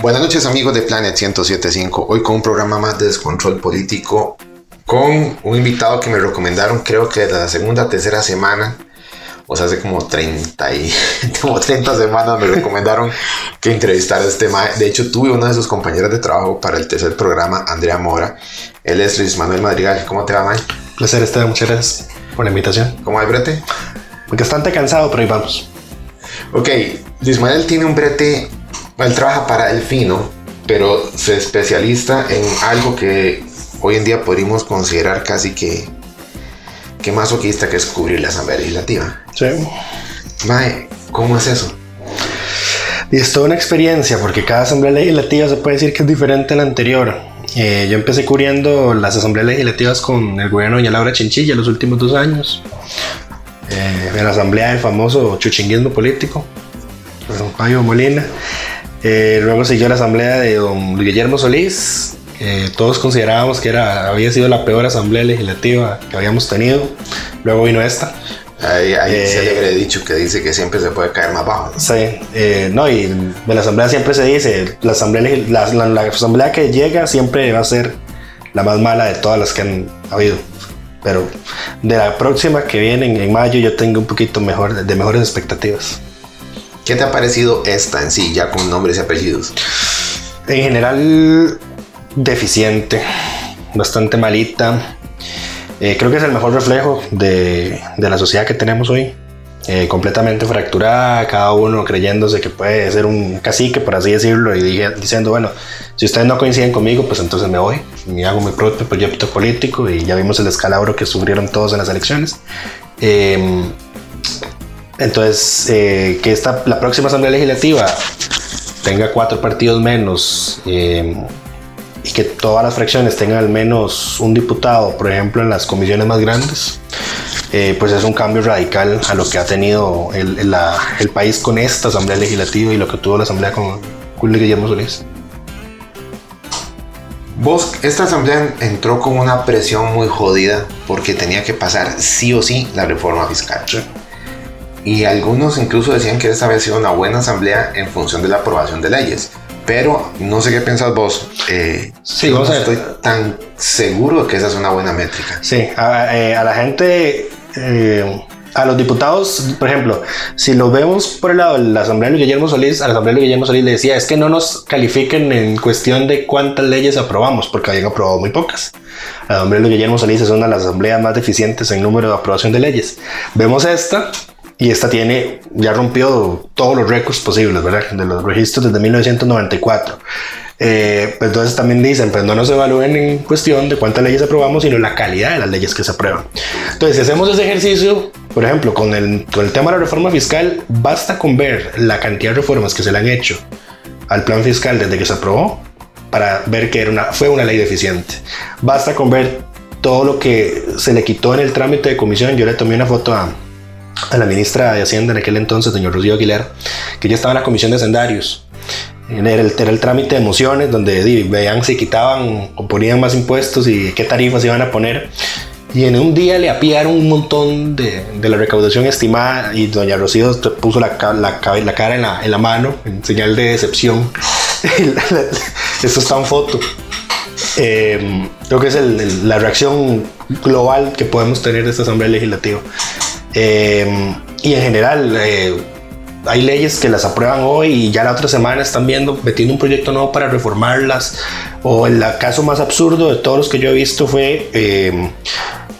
Buenas noches amigos de Planet 1075. Hoy con un programa más de descontrol político con un invitado que me recomendaron creo que de la segunda tercera semana. O sea, hace como 30 y como 30 semanas me recomendaron que entrevistara a este mae. De hecho, tuve una de sus compañeras de trabajo para el tercer programa, Andrea Mora. Él es Luis Manuel Madrigal. ¿Cómo te va, mae? Placer estar, muchas gracias por la invitación. ¿Cómo hay brete? Bastante cansado, pero ahí vamos. Ok, Luis Manuel tiene un brete él trabaja para el fino, pero se especializa en algo que hoy en día podríamos considerar casi que, que masoquista, que es cubrir la Asamblea Legislativa. Sí. Mae, ¿cómo es eso? Y es toda una experiencia, porque cada Asamblea Legislativa se puede decir que es diferente a la anterior. Eh, yo empecé cubriendo las asambleas legislativas con el gobierno de Laura Chinchilla los últimos dos años. Eh, en la asamblea del famoso chuchinguismo político, don Payo Molina. Eh, luego siguió la asamblea de don Guillermo Solís. todos considerábamos que era, había sido la peor asamblea legislativa que habíamos tenido. Luego vino esta. Hay, hay eh, célebre dicho que dice que siempre se puede caer más bajo. Sí, eh, no, y en la asamblea siempre se dice, la asamblea, la, asamblea que llega siempre va a ser la más mala de todas las que han habido. Pero de la próxima que viene en, mayo yo tengo un poquito mejor, de mejores expectativas. ¿Qué te ha parecido esta en sí, ya con nombres y apellidos? En general, deficiente, bastante malita. Eh, creo que es el mejor reflejo de, la sociedad que tenemos hoy. Eh, completamente fracturada, cada uno creyéndose que puede ser un cacique, por así decirlo, y diciendo, bueno, si ustedes no coinciden conmigo, pues entonces me voy, me hago mi propio proyecto político y ya vimos el escalabro que sufrieron todos en las elecciones. Eh, entonces, eh, que esta, la próxima Asamblea Legislativa tenga cuatro partidos menos eh, y que todas las fracciones tengan al menos un diputado, por ejemplo, en las comisiones más grandes, eh, pues es un cambio radical a lo que ha tenido el, el, país con esta Asamblea Legislativa y lo que tuvo la Asamblea con Julio Guillermo Solís. Vos, esta asamblea entró con una presión muy jodida porque tenía que pasar sí o sí la reforma fiscal. Sí y algunos incluso decían que esta había sido una buena asamblea en función de la aprobación de leyes. Pero no sé qué piensas vos. Eh, sí, no estoy tan seguro que esa es una buena métrica. Sí, a, eh, la gente, eh, a los diputados, por ejemplo, si lo vemos por el lado de la Asamblea de Guillermo Solís, a la Asamblea de Guillermo Solís le decía, es que no nos califiquen en cuestión de cuántas leyes aprobamos, porque habían aprobado muy pocas. La Asamblea de Guillermo Solís es una de las asambleas más deficientes en número de aprobación de leyes. Vemos esta y esta tiene, ya rompió todos los récords posibles, ¿verdad? De los registros desde 1994. Eh, pues entonces también dicen, pues no nos evalúen en cuestión de cuántas leyes aprobamos, sino la calidad de las leyes que se aprueban. Entonces, si hacemos ese ejercicio, por ejemplo, con el, con el tema de la reforma fiscal, basta con ver la cantidad de reformas que se le han hecho al plan fiscal desde que se aprobó para ver que era una, fue una ley deficiente. Basta con ver todo lo que se le quitó en el trámite de comisión. Yo le tomé una foto a, a la ministra de Hacienda en aquel entonces, señor Rocío Aguilar, que ya estaba en la comisión de sendarios. Era el, el trámite de mociones donde veían si quitaban o ponían más impuestos y qué tarifas iban a poner. Y en un día le apiaron un montón de, de la recaudación estimada y doña Rocío puso la, la, la cara en la, en la, mano en señal de decepción. Esto está en foto. Eh, creo que es el, la reacción global que podemos tener de esta Asamblea Legislativa. Em, y en general, eh, hay leyes que las aprueban hoy y ya la otra semana están viendo, metiendo un proyecto nuevo para reformarlas. O el caso más absurdo de todos los que yo he visto fue, em,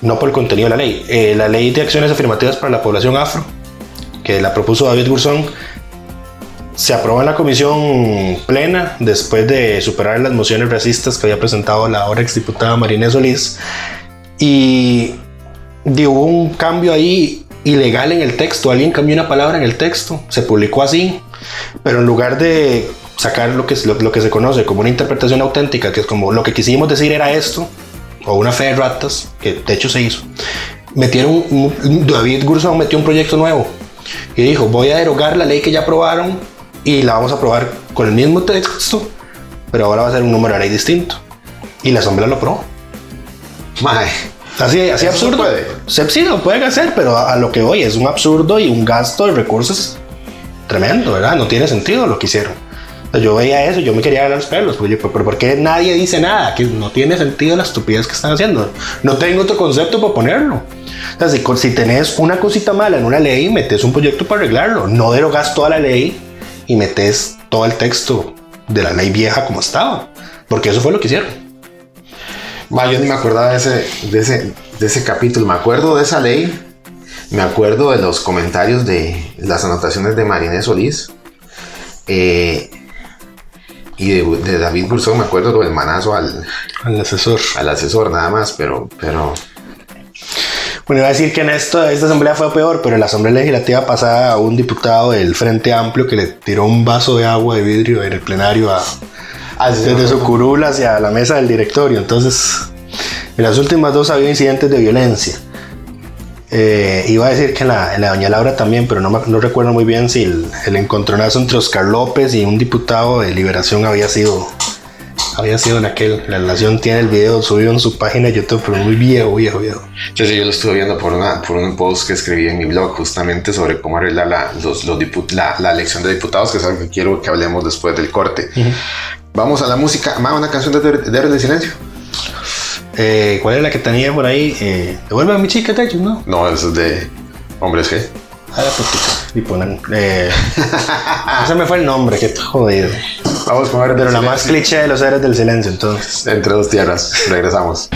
no por el contenido de la ley, eh, la ley de acciones afirmativas para la población afro, que la propuso David Gurzón, se aprobó en la comisión plena después de superar las mociones racistas que había presentado la ahora exdiputada Marinés Solís. Y hubo un cambio ahí ilegal en el texto. Alguien cambió una palabra en el texto, se publicó así, pero en lugar de sacar lo que, lo, que se conoce como una interpretación auténtica, que es como lo que quisimos decir era esto, o una fe de ratas, que de hecho se hizo, metieron, David Gurzón metió un proyecto nuevo y dijo, voy a derogar la ley que ya aprobaron y la vamos a aprobar con el mismo texto, pero ahora va a ser un número de ley distinto. Y la asamblea lo aprobó. Mae. Así, así absurdo. Puede. Sí, lo pueden hacer, pero a, lo que voy es un absurdo y un gasto de recursos tremendo, ¿verdad? No tiene sentido lo que hicieron. Yo veía eso, yo me quería ganar los pelos, pues yo, pero ¿por qué nadie dice nada? Que no tiene sentido la estupidez que están haciendo. No tengo otro concepto para ponerlo. O sea, si, si tenés una cosita mala en una ley, metes un proyecto para arreglarlo. No derogas toda la ley y metes todo el texto de la ley vieja como estaba. Porque eso fue lo que hicieron. Va, yo ni me acordaba de ese, de ese, de ese capítulo. Me acuerdo de esa ley. Me acuerdo de los comentarios de las anotaciones de Marinés Solís. Eh, y de, de David Burzón me acuerdo lo del manazo al, Al asesor. al asesor nada más, pero, pero Bueno, iba a decir que en esto, esta asamblea fue peor, pero en la asamblea legislativa pasada un diputado del Frente Amplio que le tiró un vaso de agua de vidrio en el plenario a, desde su curul hacia la mesa del directorio. Entonces, en las últimas dos había incidentes de violencia. Eh, iba a decir que en la, en la Doña Laura también, pero no, no recuerdo muy bien si el, el encontronazo entre Oscar López y un diputado de Liberación había sido había sido en aquel. La relación tiene el video subido en su página de YouTube, pero muy viejo, viejo, viejo. Sí, sí, yo lo estuve viendo por, una, por un post que escribí en mi blog justamente sobre cómo arreglar la, los, los la, la elección de diputados, que es algo que quiero que hablemos después del corte. Vamos a la música. Más una canción de Héroes del Silencio. Eh, ¿Cuál es la que tenía por ahí? Eh, Devuelve a mi chica, ellos, ¿no? No, eso es de Hombres G. A la putica. Y ponen. Eh, ese me fue el nombre, qué jodido. Vamos con Héroes Pero la más cliché de los héroes del silencio, entonces. Entre dos tierras. Regresamos.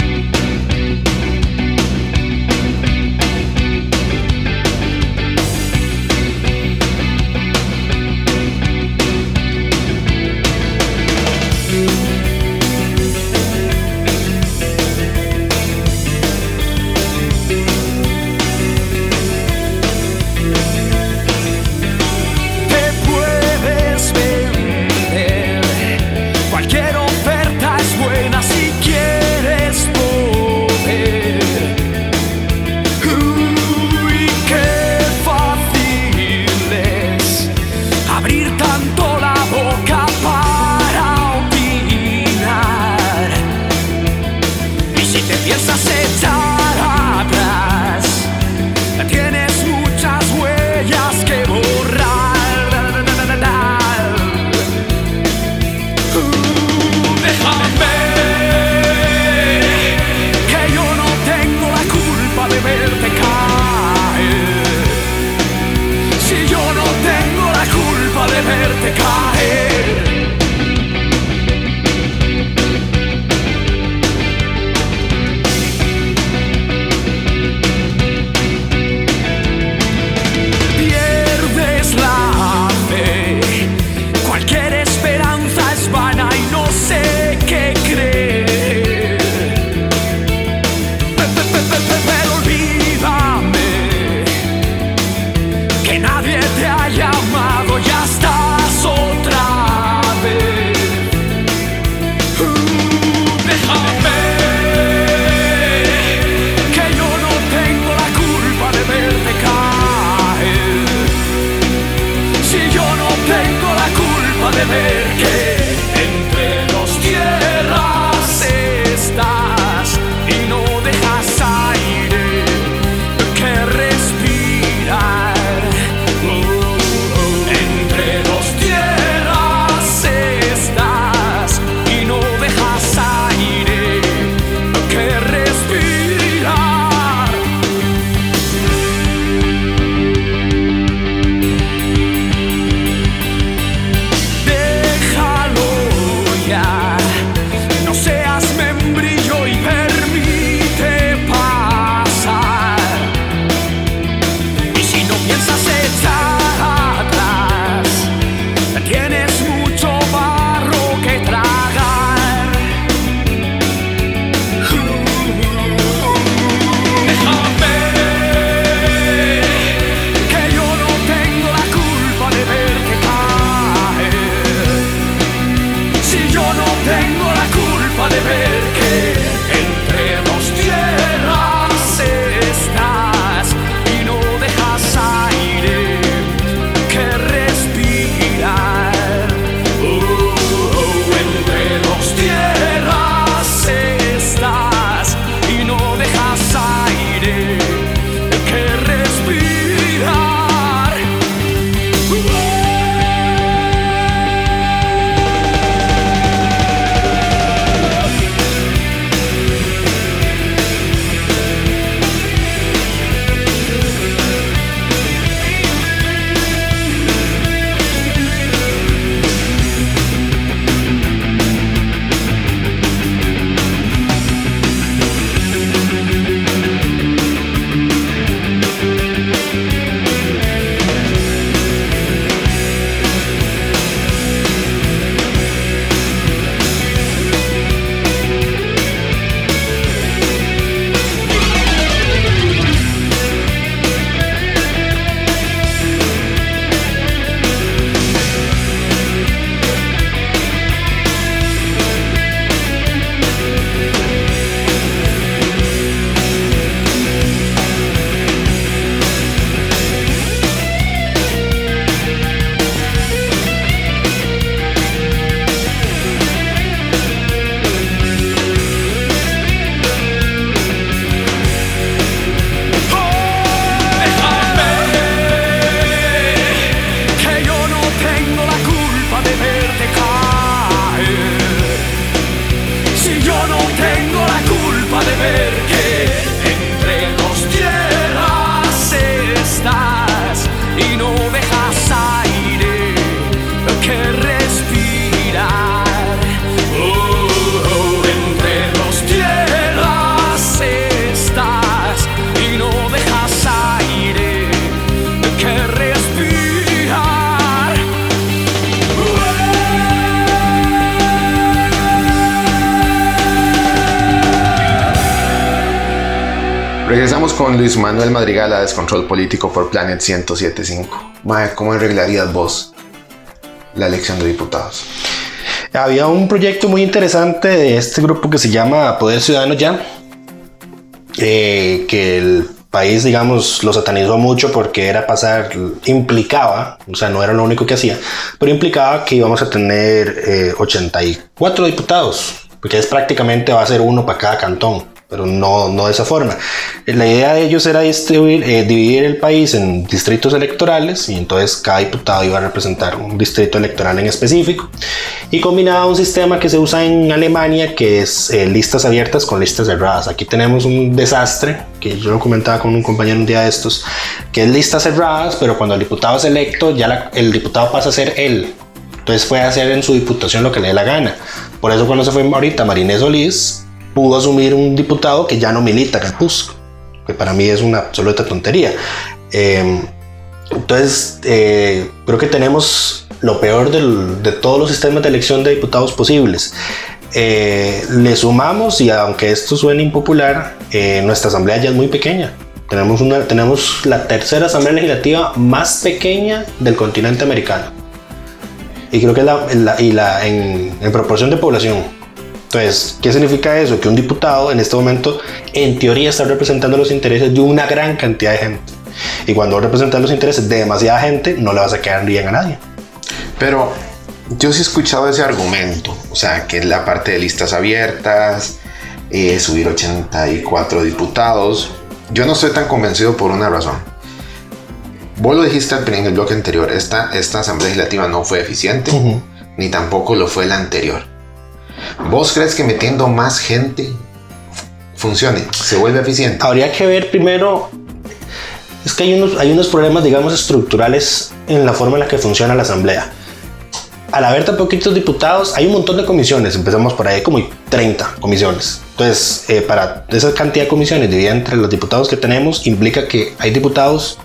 Descontrol Político por Planet 1075. Mae, ¿cómo arreglarías vos la elección de diputados? Había un proyecto muy interesante de este grupo que se llama Poder Ciudadano Ya, eh, que el país, digamos, lo satanizó mucho porque era pasar, implicaba, o sea, no era lo único que hacía, pero implicaba que íbamos a tener eh, 84 diputados, porque es prácticamente va a ser uno para cada cantón pero no, no de esa forma. La idea de ellos era distribuir, eh, dividir el país en distritos electorales y entonces cada diputado iba a representar un distrito electoral en específico y combinaba un sistema que se usa en Alemania que es eh, listas abiertas con listas cerradas. Aquí tenemos un desastre que yo lo comentaba con un compañero un día de estos, que es listas cerradas, pero cuando el diputado es electo ya la, el diputado pasa a ser él. Entonces puede hacer en su diputación lo que le dé la gana. Por eso cuando se fue ahorita Marinés Solís, pudo asumir un diputado que ya no milita PUSC, que para mí es una absoluta tontería. Eh, entonces, eh, creo que tenemos lo peor del, de todos los sistemas de elección de diputados posibles. Eh, le sumamos, y aunque esto suene impopular, eh, nuestra asamblea ya es muy pequeña. Tenemos, una, tenemos la tercera asamblea legislativa más pequeña del continente americano. Y creo que la, la, y la en, en proporción de población. Entonces, ¿qué significa eso? Que un diputado en este momento, en teoría, está representando los intereses de una gran cantidad de gente. Y cuando representa los intereses de demasiada gente, no le vas a quedar bien a nadie. Pero yo sí he escuchado ese argumento, o sea, que es la parte de listas abiertas, eh, subir 84 diputados. Yo no estoy tan convencido por una razón. Vos lo dijiste en el bloque anterior, esta, esta asamblea legislativa no fue eficiente, uh -huh. ni tampoco lo fue la anterior. ¿Vos crees que metiendo más gente funcione, se vuelve eficiente? Habría que ver primero, es que hay unos, hay unos problemas, digamos, estructurales en la forma en la que funciona la asamblea. Al haber tan poquitos diputados, hay un montón de comisiones, empezamos por ahí, como 30 comisiones. Entonces, eh, para esa cantidad de comisiones dividida entre los diputados que tenemos, implica que hay diputados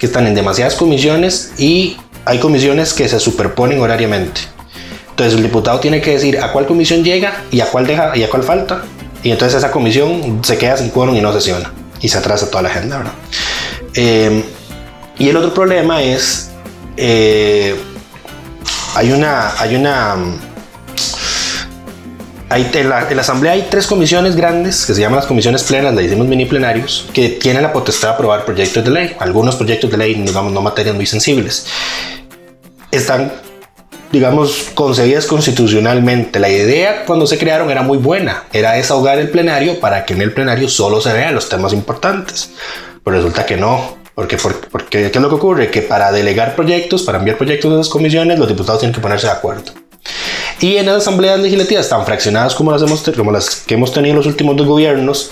que están en demasiadas comisiones y hay comisiones que se superponen horariamente. Entonces el diputado tiene que decir a cuál comisión llega y a cuál deja y a cuál falta. Y entonces esa comisión se queda sin quórum y no sesiona. Y se atrasa toda la agenda, ¿verdad? Eh, y el otro problema es, eh, hay una, hay una, hay, en, la, en, la, asamblea hay tres comisiones grandes que se llaman las comisiones plenas, le decimos mini plenarios, que tienen la potestad de aprobar proyectos de ley. Algunos proyectos de ley, digamos, no materias muy sensibles. Están digamos, concebidas constitucionalmente. La idea cuando se crearon era muy buena, era desahogar el plenario para que en el plenario solo se vean los temas importantes. Pero resulta que no, porque, porque, ¿qué es lo que ocurre? Que para delegar proyectos, para enviar proyectos a las comisiones, los diputados tienen que ponerse de acuerdo. Y en las asambleas legislativas tan fraccionadas como las, hemos, como las que hemos tenido en los últimos dos gobiernos,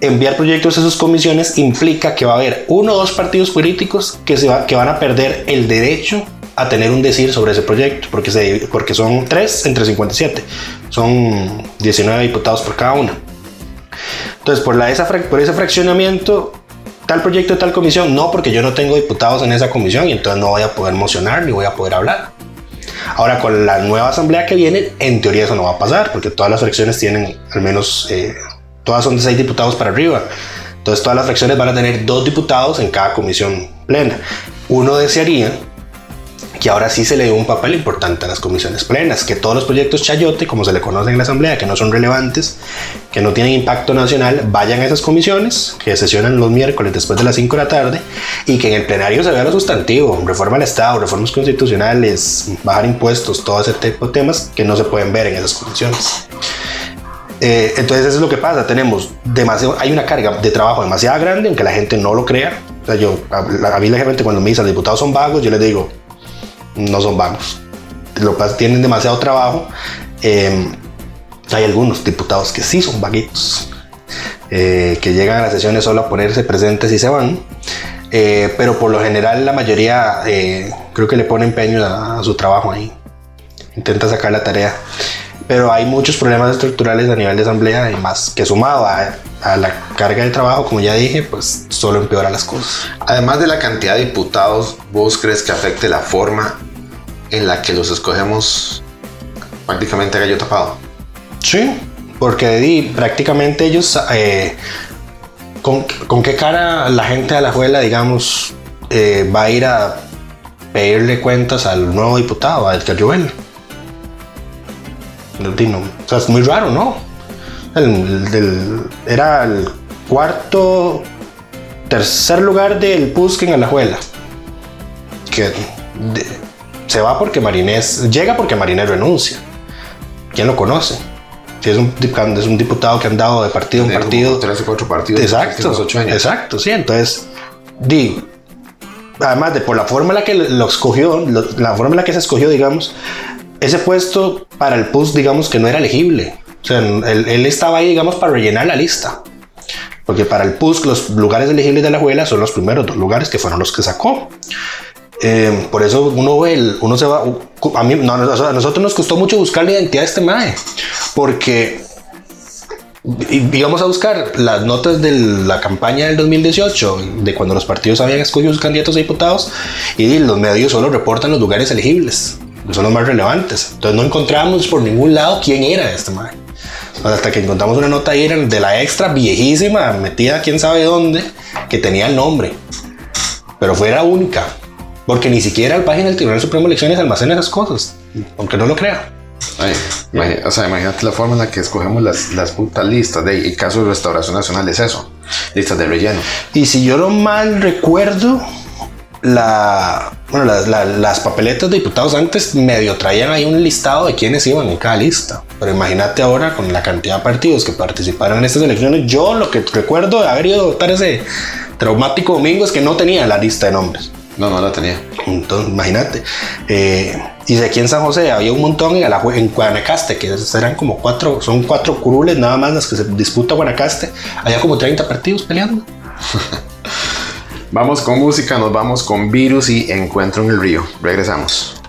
enviar proyectos a sus comisiones implica que va a haber uno o dos partidos políticos que, se va, que van a perder el derecho a tener un decir sobre ese proyecto, porque, se, porque son 3 entre 57, son 19 diputados por cada una. Entonces, por, la, esa, por ese fraccionamiento, tal proyecto tal comisión, no, porque yo no tengo diputados en esa comisión y entonces no voy a poder mocionar ni voy a poder hablar. Ahora, con la nueva asamblea que viene, en teoría eso no va a pasar, porque todas las fracciones tienen al menos, eh, todas son de 6 diputados para arriba. Entonces, todas las fracciones van a tener dos diputados en cada comisión plena. Uno desearía que ahora sí se le dio un papel importante a las comisiones plenas, que todos los proyectos chayote, como se le conoce en la Asamblea, que no son relevantes, que no tienen impacto nacional, vayan a esas comisiones, que sesionan los miércoles después de las 5 de la tarde, y que en el plenario se vea lo sustantivo, reforma al Estado, reformas constitucionales, bajar impuestos, todo ese tipo de temas que no se pueden ver en esas comisiones. Eh, entonces eso es lo que pasa, tenemos demasiado, hay una carga de trabajo demasiado grande, aunque la gente no lo crea. O sea, yo, a, a mí la gente cuando me dice los diputados son vagos, yo les digo, no son vagos. Lo que tienen demasiado trabajo. Eh, hay algunos diputados que sí son vaguitos, eh, que llegan a las sesiones solo a ponerse presentes y se van. Eh, pero por lo general la mayoría creo que le pone empeño a, a, su trabajo ahí. Intenta sacar la tarea. Pero hay muchos problemas estructurales a nivel de asamblea y más que sumado a, a la carga de trabajo, como ya dije, pues solo empeora las cosas. Además de la cantidad de diputados, ¿vos crees que afecte la forma en la que los escogemos prácticamente a gallo tapado? Sí, porque di, prácticamente ellos, eh, ¿con, con qué cara la gente de la Juela, digamos, eh, va a ir a pedirle cuentas al nuevo diputado, a Edgar Joel? O sea, es muy raro, ¿no? El- el era el cuarto, tercer lugar del Pusken en la Juela. Que de- se va porque Marinés, llega porque Marinés renuncia. ¿Quién lo conoce? Si es un, es un diputado que ha andado de partido en partido. Tres o cuatro partidos. Exacto, ocho años. exacto, sí. Entonces, di, además de por la forma en la que lo escogió, lo- la forma en la que se escogió, digamos, ese puesto para el PUS, digamos que no era elegible. O sea, él, estaba ahí, digamos, para rellenar la lista. Porque para el PUS, los lugares elegibles de la Juela son los primeros dos lugares que fueron los que sacó. Eh, por eso uno el- uno se va. A mí, nosotros nos costó mucho buscar la identidad de este mae, porque íbamos a buscar las notas de la campaña del 2018, de cuando los partidos habían escogido sus candidatos a diputados, y los medios solo reportan los lugares elegibles, son los más relevantes. Entonces no encontramos por ningún lado quién era este mae. Hasta que encontramos una nota ahí de la extra viejísima, metida quién sabe dónde, que tenía el nombre. Pero fue la única. Porque ni siquiera la página del Tribunal Supremo de Elecciones almacena esas cosas. Aunque no lo crea. Ay, o sea, imagínate la forma en la que escogemos las, las putas listas. De, el caso de Restauración Nacional es eso. Listas de relleno. Y si yo no mal recuerdo, la, bueno, la- la- las papeletas de diputados antes medio traían ahí un listado de quiénes iban en cada lista. Pero imagínate ahora con la cantidad de partidos que participaron en estas elecciones. Yo lo que recuerdo de haber ido a votar ese traumático domingo es que no tenía la lista de nombres. No, no la tenía. Entonces, imagínate. Eh, y de aquí en San José había un montón en, Alajue- en Guanacaste, que eran como cuatro, son cuatro curules nada más las que se disputa Guanacaste. Había como 30 partidos peleando. Vamos con música, nos vamos con Virus y Encuentro en el Río. Regresamos.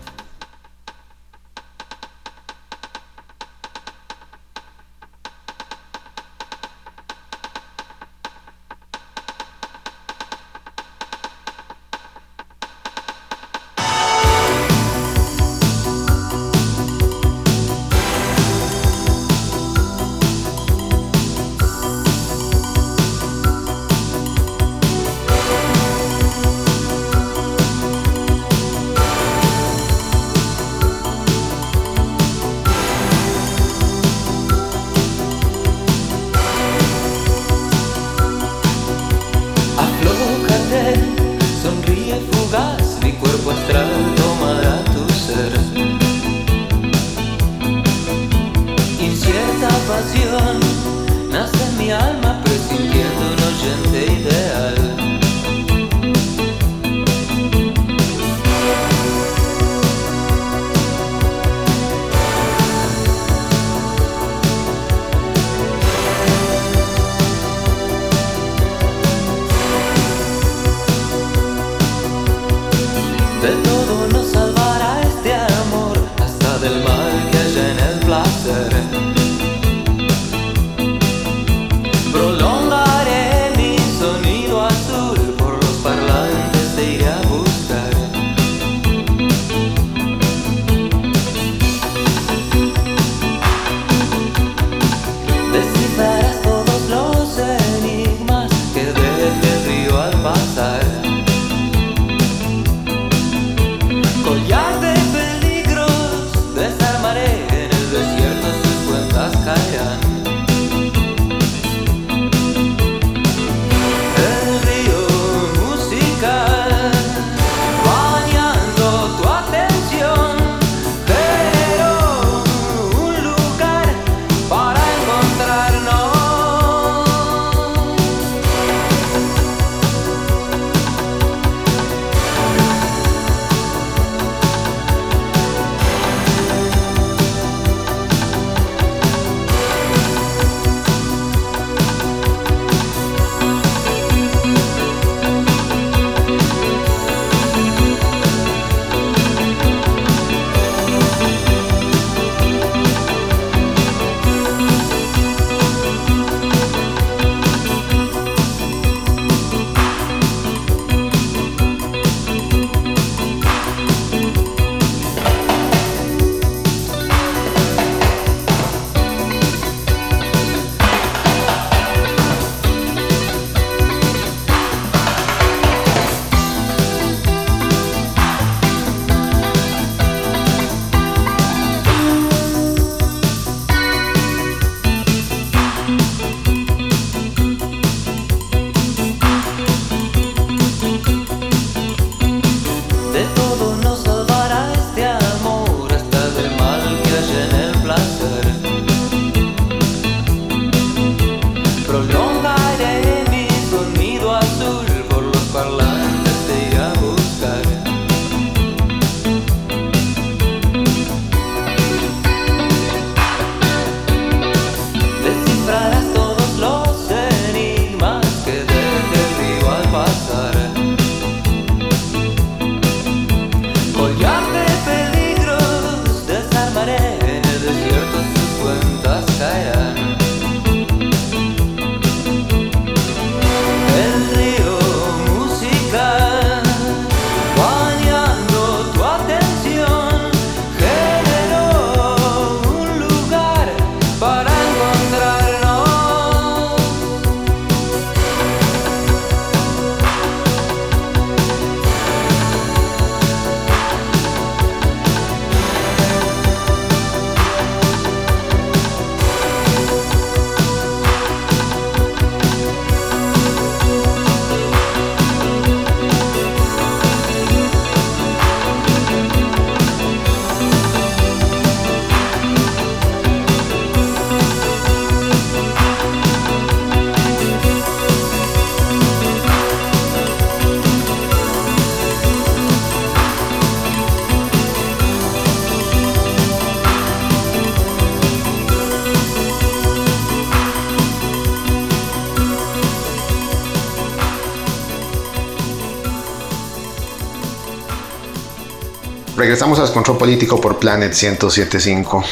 Regresamos al control político por Planet 1075.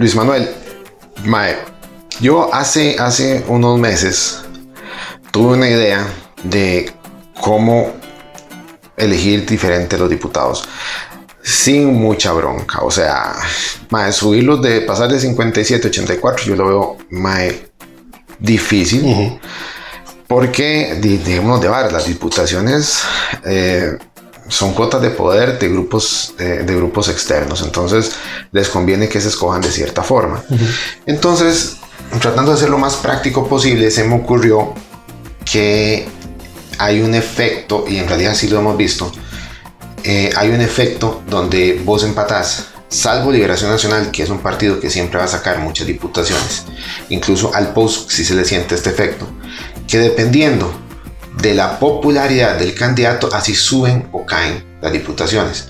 Luis Manuel, Mae, yo hace, hace unos meses tuve una idea de cómo elegir diferente los diputados sin mucha bronca. O sea, mae, subirlos de pasar de 57 a 84, yo lo veo mae, difícil. Porque, di- digamos, de varias, las diputaciones eh, son cuotas de poder de grupos, eh, de grupos externos. Entonces, les conviene que se escojan de cierta forma. Entonces, tratando de ser lo más práctico posible, se me ocurrió que hay un efecto, y en realidad sí lo hemos visto, eh, hay un efecto donde vos empatás, salvo Liberación Nacional, que es un partido que siempre va a sacar muchas diputaciones, incluso al post si se le siente este efecto, que dependiendo de la popularidad del candidato, así suben o caen las diputaciones.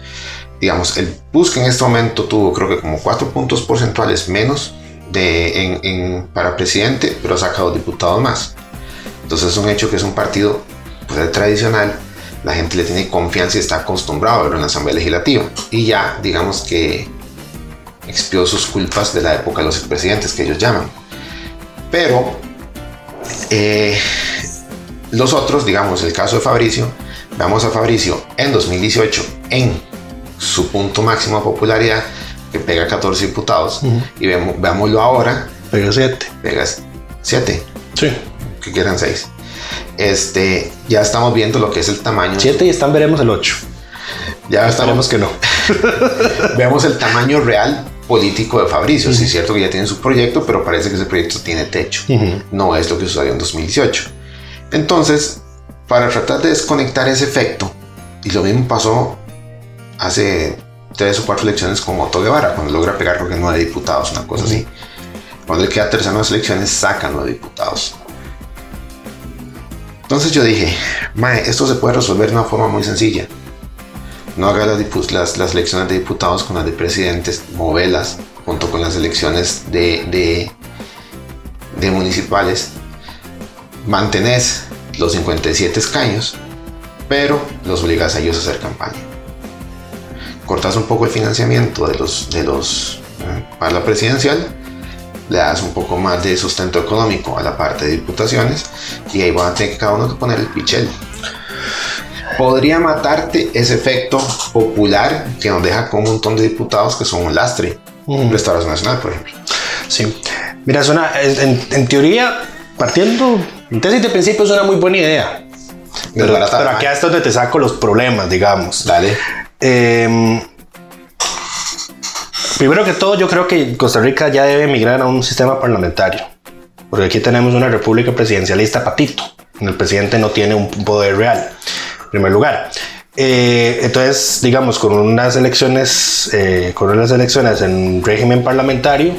Digamos, el PUSC en este momento tuvo creo que como cuatro puntos porcentuales menos de, en- para presidente, pero ha sacado diputados más. Entonces es un hecho que es un partido pues, tradicional, la gente le tiene confianza y está acostumbrado a verlo en la Asamblea Legislativa. Y ya, digamos que expió sus culpas de la época de los expresidentes, que ellos llaman. Pero eh, los otros, digamos, el caso de Fabricio, vamos a Fabricio en 2018 en su punto máximo de popularidad, que pega 14 diputados, y vemos, veámoslo ahora, Pero siete. pega 7 Sí. que quieran seis. Este, ya estamos viendo lo que es el tamaño. Siete y están veremos el ocho. Ya Esperemos estamos, que no. vemos el tamaño real político de Fabricio. Sí, es cierto que ya tiene su proyecto, pero parece que ese proyecto tiene techo. No es lo que sucedió en 2018. Entonces, para tratar de desconectar ese efecto, y lo mismo pasó hace tres o cuatro elecciones con Otto Guevara, cuando logra pegar creo que nueve diputados, una cosa así. Cuando él queda tercero en las elecciones, sacan los diputados. Entonces yo dije, Mae, esto se puede resolver de una forma muy sencilla. No haga las, elecciones de diputados con las de presidentes, movelas junto con las elecciones de municipales. Mantenés los 57 escaños, pero los obligas a ellos a hacer campaña. Cortas un poco el financiamiento de los, de los eh, para la presidencial, le das un poco más de sustento económico a la parte de diputaciones y ahí van a tener cada uno que poner el pichel. Podría matarte ese efecto popular que nos deja con un montón de diputados que son un lastre. Ujú. Restauración Nacional, por ejemplo. Sí. Mira, suena, en, en teoría, partiendo, en tesis de principio es una muy buena idea. Pero, pero aquí es donde te saco los problemas, digamos. Dale. Eh, primero que todo, yo creo que Costa Rica ya debe migrar a un sistema parlamentario. Porque aquí tenemos una república presidencialista patito. El presidente no tiene un poder real, en primer lugar. Eh, entonces, digamos, con unas elecciones, eh, con unas elecciones en régimen parlamentario,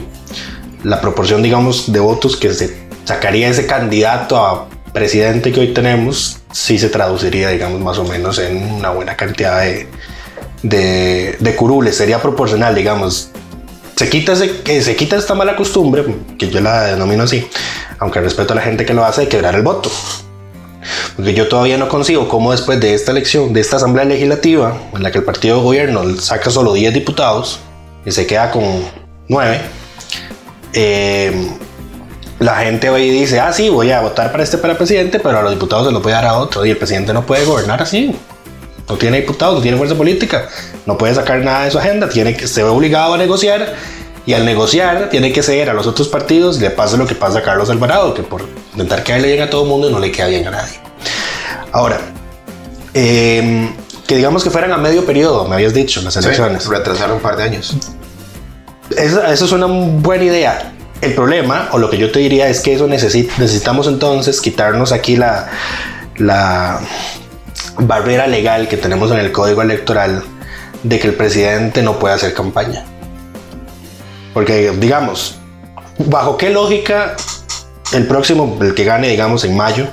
la proporción, digamos, de votos que se sacaría ese candidato a presidente que hoy tenemos, sí se traduciría, digamos, más o menos en una buena cantidad de, de, de curules, sería proporcional, digamos. Se quita, ese- que se quita esta mala costumbre, que yo la denomino así, aunque respeto a la gente que lo hace, de quebrar el voto. Porque yo todavía no consigo cómo después de esta elección, de esta asamblea legislativa, en la que el partido de gobierno saca solo 10 diputados y se queda con 9, eh, la gente hoy dice, ah, sí, voy a votar para este para presidente, pero a los diputados se los voy a dar a otro. Y el presidente no puede gobernar así. No tiene diputados, no tiene fuerza política, no puede sacar nada de su agenda, tiene que se ve obligado a negociar y al negociar tiene que ceder a los otros partidos y le pasa lo que pasa a Carlos Alvarado, que por intentar quedarle bien a todo el mundo no le queda bien a nadie. Ahora, eh, que digamos que fueran a medio periodo, me habías dicho, las elecciones. Sí, retrasaron un par de años. Eso, eso es una buena idea. El problema, o lo que yo te diría, es que eso necesi- necesitamos entonces quitarnos aquí la, barrera legal que tenemos en el código electoral de que el presidente no puede hacer campaña. Porque, digamos, ¿bajo qué lógica el próximo, el que gane, digamos, en mayo,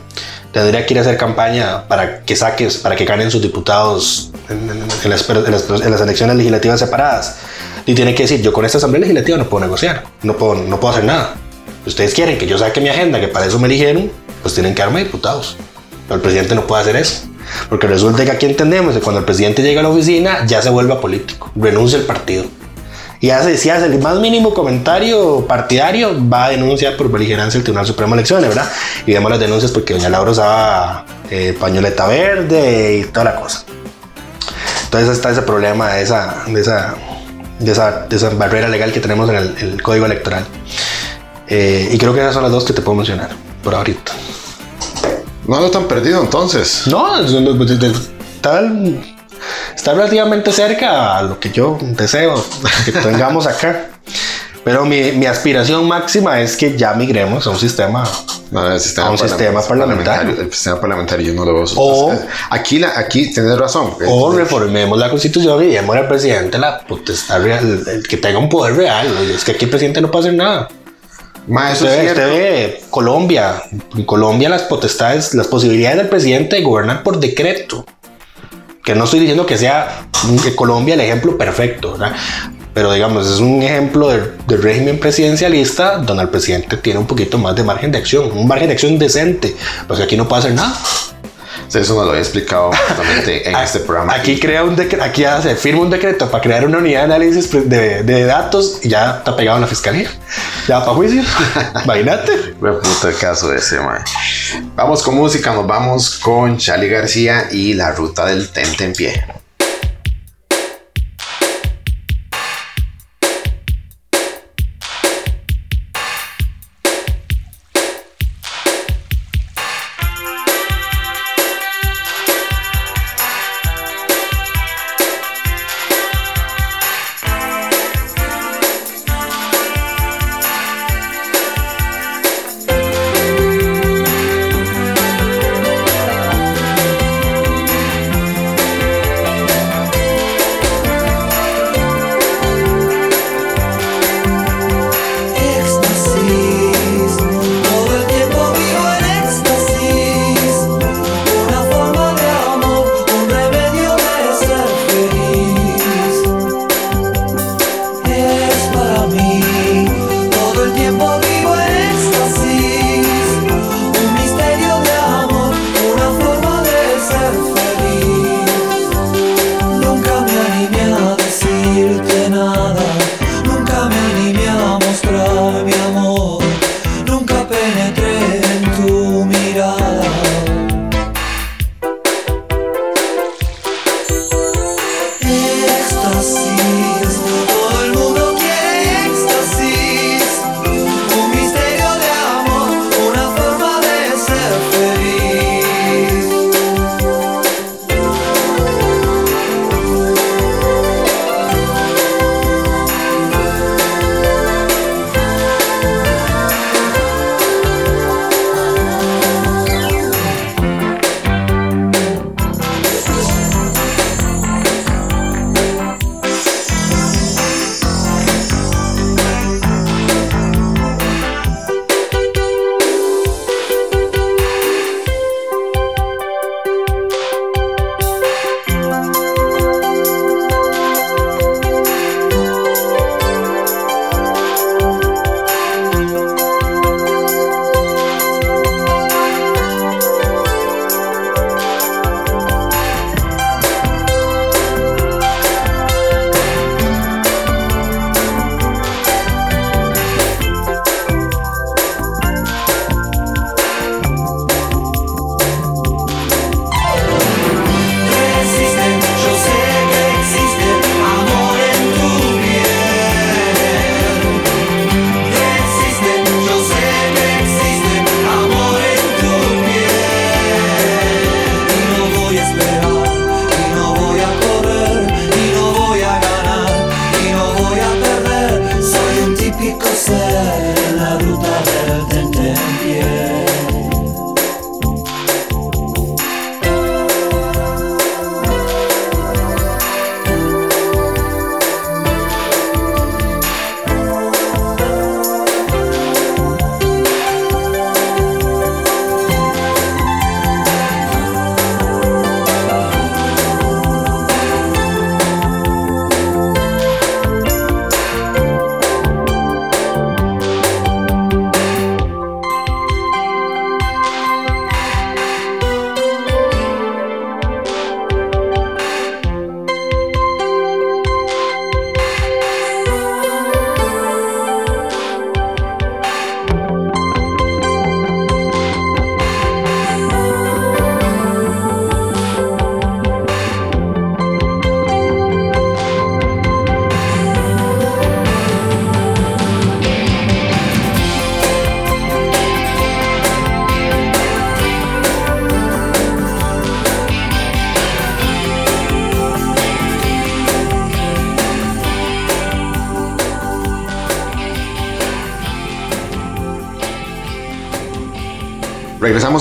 tendría que ir a hacer campaña para que saques, para que ganen sus diputados en las elecciones legislativas separadas? Y tiene que decir, yo con esta asamblea legislativa no puedo negociar, no puedo, no puedo hacer nada. Si ustedes quieren que yo saque mi agenda, que para eso me eligieron, pues tienen que darme diputados. Pero el presidente no puede hacer eso. Porque resulta que aquí entendemos que cuando el presidente llega a la oficina ya se vuelve político, renuncia al partido. Y hace, si hace el más mínimo comentario partidario, va a denunciar por beligerancia el Tribunal Supremo de Elecciones, ¿verdad? Y vemos las denuncias porque doña Laura usaba eh, pañoleta verde y toda la cosa. Entonces está ese problema de esa, de esa, de esa, de esa barrera legal que tenemos en el, el código electoral. Eh, y creo que esas son las dos que te puedo mencionar por ahorita. No lo tan perdido entonces. No, está, está relativamente cerca a lo que yo deseo que tengamos acá. Pero mi, mi aspiración máxima es que ya migremos a un sistema. No, el sistema, A un sistema parlamentario. El sistema parlamentario yo no lo veo. O- aquí, la, aquí tienes razón. O reformemos la constitución y demos al presidente la potestad real, que tenga un poder real. Es que aquí el presidente no puede hacer nada. Ma, eso Usted, es usted ve Colombia. En Colombia las potestades, las posibilidades del presidente de gobernar por decreto. Que no estoy diciendo que sea que Colombia el ejemplo perfecto, ¿verdad? Pero digamos, es un ejemplo del, del régimen presidencialista donde el presidente tiene un poquito más de margen de acción, un margen de acción decente, porque aquí no puede hacer nada. Sí, Eso nos lo había explicado justamente en A- este programa. Aquí crea un aquí ya se firma un decreto para crear una unidad de análisis de, de datos y ya está pegado en la fiscalía. Ya para juicio. Imagínate. Fue puto caso ese, man. Vamos con música, nos vamos con Charlie García y la ruta del Tente en pie.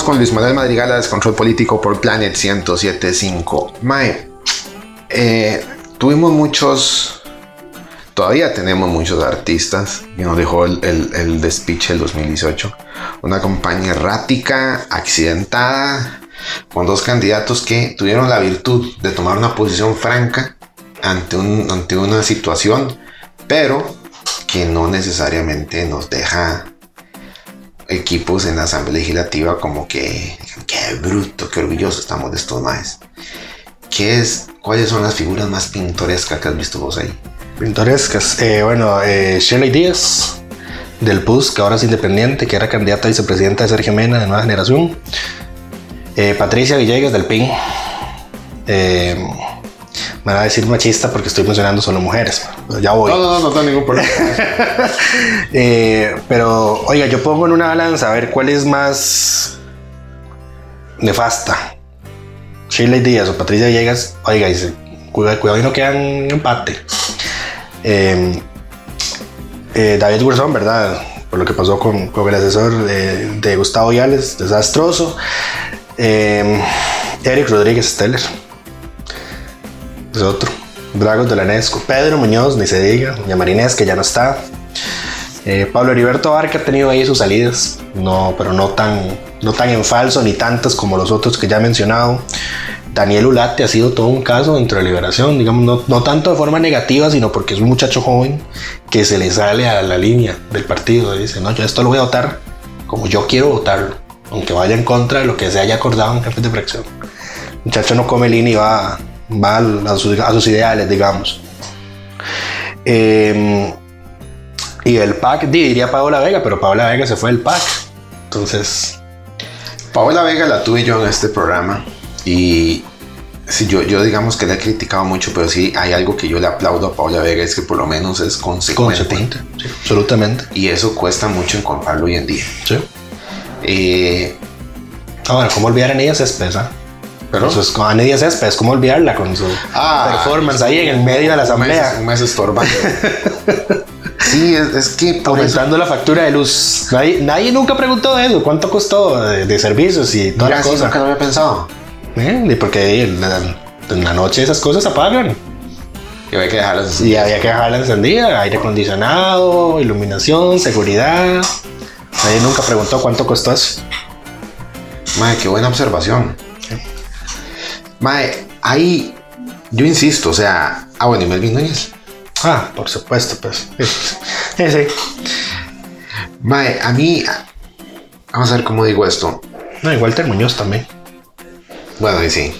Con Luis Manuel Madrigal a Descontrol Político por Planet 1075. Mae, eh, tuvimos muchos, todavía tenemos muchos artistas que nos dejó el, el, del 2018. Una campaña errática, accidentada, con dos candidatos que tuvieron la virtud de tomar una posición franca ante, ante una situación, pero que no necesariamente nos deja equipos en la Asamblea Legislativa como que qué bruto, qué orgulloso estamos de estos maes. ¿Qué es, ¿Cuáles son las figuras más pintorescas que has visto vos ahí? Pintorescas. Eh, bueno, eh, Shirley Díaz, del PUS, que ahora es independiente, que era candidata a vicepresidenta de Sergio Mena, de Nueva Generación. Eh, Patricia Villegas, del PIN. Me va a decir machista porque estoy mencionando solo mujeres. pero ya voy. No, no, no, no tengo ningún problema. Eh, pero, oiga, yo pongo en una balanza a ver cuál es más nefasta. Shirley Díaz o Patricia Villegas. Oiga, dice, cuidado, cuidado y no quedan empate. Eh, eh, David Wilson, ¿verdad? Por lo que pasó con, con el asesor de, de Gustavo Viales, desastroso. Eh, Eric Rodríguez Steller. Es otro. Dragos de la Nesco. Pedro Muñoz, ni se diga. Doña Marinés, que ya no está. Eh, Pablo Heriberto Barca ha tenido ahí sus salidas, no, pero no tan, no tan en falso ni tantas como los otros que ya he mencionado. Daniel Ulate ha sido todo un caso dentro de Liberación, digamos, no, no tanto de forma negativa, sino porque es un muchacho joven que se le sale a la línea del partido. Dice, no, yo esto lo voy a votar como yo quiero votarlo, aunque vaya en contra de lo que se haya acordado en jefes de fracción. El muchacho no come línea y va, va a, sus, a sus ideales, digamos. Eh, y el PAC, di- diría Paola Vega, pero Paola Vega se fue del PAC. Entonces, Paola Vega la tuve yo en este programa y sí, yo, yo digamos que la he criticado mucho, pero sí hay algo que yo le aplaudo a Paola Vega, es que por lo menos es consecuente. consecuente. Sí, absolutamente. Y eso cuesta mucho encontrarlo hoy en día. Sí. Eh, Ahora, ¿cómo olvidar a Nidia Céspedes? ah? ¿Perdón? Eso es con a Nidia Céspedes, ¿cómo olvidarla con su Ah, performance ahí en el medio de la un mes- asamblea? Un mes estorbando. sí, es, es que por eso- Aumentando la factura de luz. Nadie, nadie nunca preguntó de eso. ¿Cuánto costó de, de servicios y toda Mira, la sí, cosa? nunca lo había pensado. ¿Eh? Porque en la, en la noche esas cosas apagan. Y hay que dejarlas así. Y había que dejarla encendida, aire acondicionado, iluminación, seguridad. Nadie nunca preguntó cuánto costó eso. Mae, qué buena observación. Mae, ahí, yo insisto, o sea, ah, bueno, y Melvin Núñez. Ah, por supuesto, pues. Sí, sí. Mae, a mí, vamos a ver cómo digo esto. No, y Walter Muñoz también. Bueno, y sí.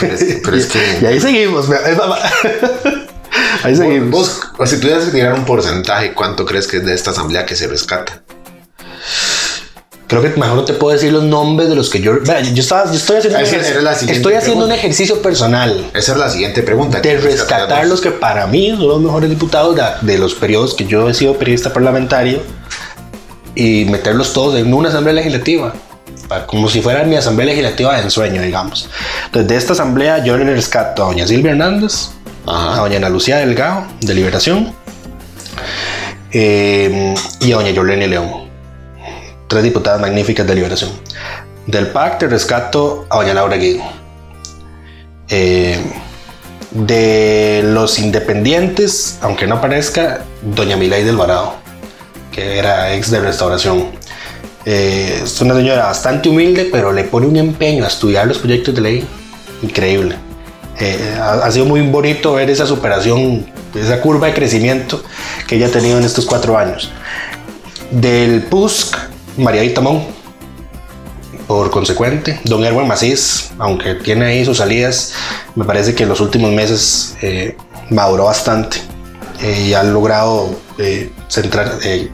Pero es, pero es que. Y ahí seguimos. ahí seguimos. Vos, o si tuvieras que tirar un porcentaje, ¿cuánto crees que es de esta asamblea que se rescata? Creo que mejor no te puedo decir los nombres de los que yo. Yo, estaba, yo estoy haciendo, un, Esa estoy haciendo un ejercicio personal Esa es la siguiente pregunta. de ¿Quién rescatar los que para mí son los mejores diputados de, de los periodos que yo he sido periodista parlamentario y meterlos todos en una asamblea legislativa. Como si fuera mi asamblea legislativa de ensueño, digamos. Entonces, de esta asamblea yo le rescato a doña Silvia Hernández, a doña Ana Lucía Delgado, de Liberación, eh, y a doña Yolene León. Tres diputadas magníficas de Liberación. Del PAC te rescato a doña Laura Guido. Eh, de los independientes, aunque no parezca, doña Milay del Varado, que era ex de restauración. Eh, es una señora bastante humilde, pero le pone un empeño a estudiar los proyectos de ley increíble. Eh, ha, ha sido muy bonito ver esa superación, esa curva de crecimiento que ella ha tenido en estos cuatro años. Del PUSC, María Itamón, por consecuente, don Erwin Macís, aunque tiene ahí sus salidas, me parece que en los últimos meses eh, maduró bastante. Eh, y ha logrado eh, centrar, eh,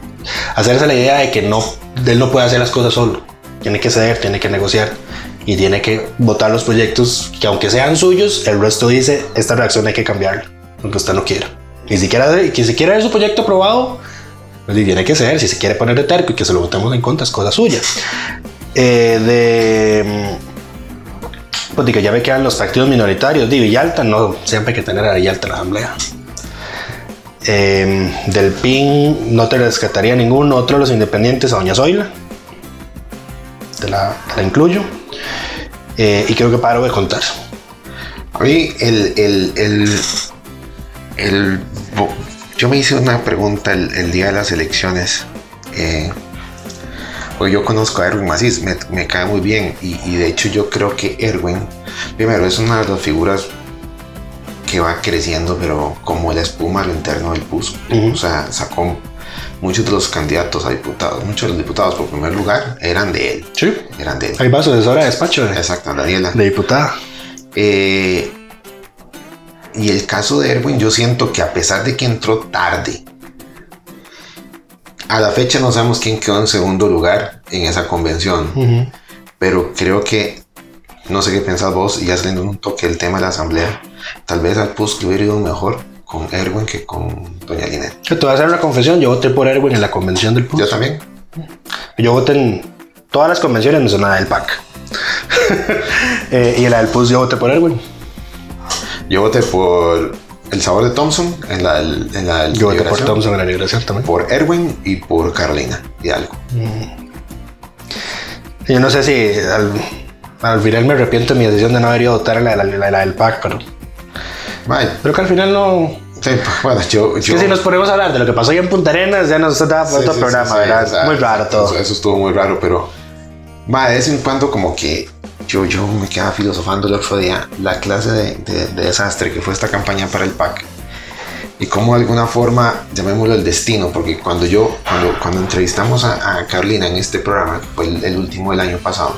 hacerse la idea de que no, él no puede hacer las cosas solo, tiene que ceder, tiene que negociar y tiene que votar los proyectos que aunque sean suyos, el resto dice, esta reacción hay que cambiarla, aunque usted no quiera. Ni siquiera, que si quiere ver su proyecto aprobado, pues tiene que ceder, si se quiere poner de terco y que se lo votemos en contra, es cosa suya. Eh, de. mm, Pues que ya ve que eran los partidos minoritarios. De Villalta, no, siempre hay que tener a Villalta en la asamblea. Eh, del PIN no te rescataría ninguno. Otro de los independientes a Doña Zoila. te la, incluyo. Eh, y creo que paro de contar. A mí, el, el, el, el- yo me hice una pregunta el, el día de las elecciones. Eh, yo conozco a Erwin Macís, me, me cae muy bien. Y, y de hecho, yo creo que Erwin, primero, es una de las figuras que va creciendo, pero como la espuma a lo interno del PUS. O sea, sacó muchos de los candidatos a diputados, muchos de los diputados por primer lugar eran de él. Sí. Eran de él. Ahí va su asesora de despacho de, Exacto, Daniela. de diputada. Eh, y el caso de Erwin, yo siento que a pesar de que entró tarde, a la fecha no sabemos quién quedó en segundo lugar en esa convención, Ujú. pero creo que, no sé qué pensás vos, y ya saliendo un toque el tema de la asamblea, tal vez al PUS hubiera ido mejor con Erwin que con Doña Linet. Yo te voy a hacer una confesión. Yo voté por Erwin en la convención del PUS. Yo también. Yo voté en todas las convenciones, me sonaba del PAC. Eh, y en la del PUS yo voté por Erwin. Yo voté por El Sabor de Thompson en la, en la Yo voté por Thompson en la liberación también. por Erwin y por Carolina Hidalgo. Yo no sé si al, al final me arrepiento de mi decisión de no haber ido a votar en la, la- la- la del PAC, pero Vale. creo que al final no. Sí, bueno, yo, Es que si nos ponemos a hablar de lo que pasó ahí en Punta Arenas, ya nos da Sí, otro sí, programa, ¿verdad? Muy raro todo. Eso, eso estuvo muy raro, pero va, de vez en cuando como que yo, yo me quedaba filosofando el otro día la clase de, de- de desastre que fue esta campaña para el PAC y cómo de alguna forma, llamémoslo el destino, porque cuando yo, cuando, cuando entrevistamos a, a Carolina en este programa, que fue el, el último del año pasado,